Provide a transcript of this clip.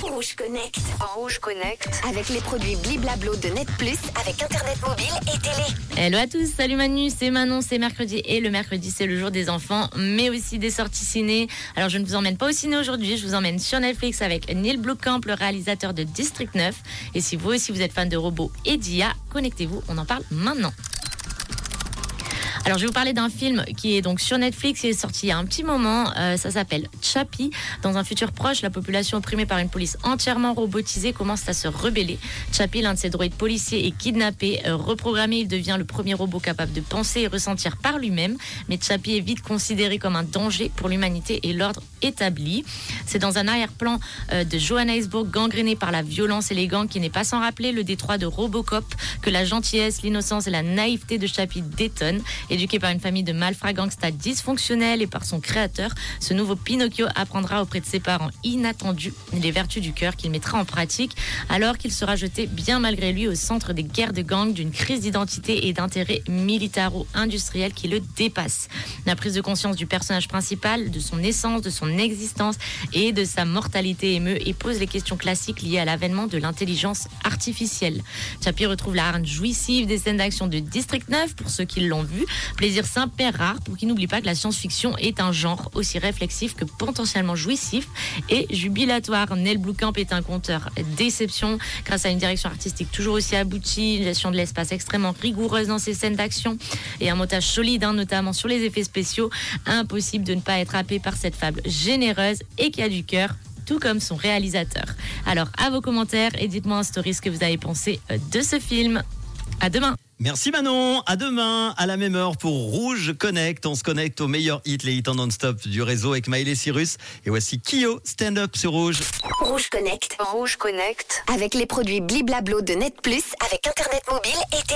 Rouge Connect. En Rouge Connect. Avec les produits Bliblablo de Net Plus, avec Internet mobile et télé. Hello à tous, salut Manu, c'est Manon, c'est mercredi et le mercredi c'est le jour des enfants, mais aussi des sorties ciné. Alors je ne vous emmène pas au ciné aujourd'hui, je vous emmène sur Netflix avec Neil Blomkamp, le réalisateur de District 9. Et si vous aussi vous êtes fan de robots et d'IA, connectez-vous, on en parle maintenant. Alors, je vais vous parler d'un film qui est donc sur Netflix. Il est sorti il y a un petit moment. Euh, ça s'appelle Chappie. Dans un futur proche, la population opprimée par une police entièrement robotisée commence à se rebeller. Chappie, l'un de ses droïdes policiers, est kidnappé. Euh, reprogrammé, il devient le premier robot capable de penser et ressentir par lui-même. Mais Chappie est vite considéré comme un danger pour l'humanité et l'ordre établi. C'est dans un arrière-plan euh, de Johannesburg gangréné par la violence et les gangs qui n'est pas sans rappeler le détroit de Robocop que la gentillesse, l'innocence et la naïveté de Chappie détonnent. Éduqué par une famille de malfrats gangsters dysfonctionnels et par son créateur, ce nouveau Pinocchio apprendra auprès de ses parents inattendus les vertus du cœur qu'il mettra en pratique alors qu'il sera jeté bien malgré lui au centre des guerres de gangs, d'une crise d'identité et d'intérêt militaro-industriel qui le dépasse. La prise de conscience du personnage principal, de son essence, de son existence et de sa mortalité émeut et pose les questions classiques liées à l'avènement de l'intelligence artificielle. Chappie retrouve la harne jouissive des scènes d'action de District 9 pour ceux qui l'ont vu, Plaisir simple et rare pour qui n'oublie pas que la science-fiction est un genre aussi réflexif que potentiellement jouissif et jubilatoire. Nel Blomkamp est un conteur déception grâce à une direction artistique toujours aussi aboutie, une gestion de l'espace extrêmement rigoureuse dans ses scènes d'action et un montage solide, hein, notamment sur les effets spéciaux. Impossible de ne pas être happé par cette fable généreuse et qui a du cœur tout comme son réalisateur. Alors, à vos commentaires et dites-moi en story ce que vous avez pensé euh, de ce film. À demain! Merci Manon, à demain à la même heure pour Rouge Connect. On se connecte aux meilleurs hits, les hits en non-stop du réseau avec Maël et Cyrus. Et voici Kyo, stand up sur Rouge. Rouge Connect. Rouge Connect. Avec les produits Bliblablo de Net Plus, avec Internet mobile et.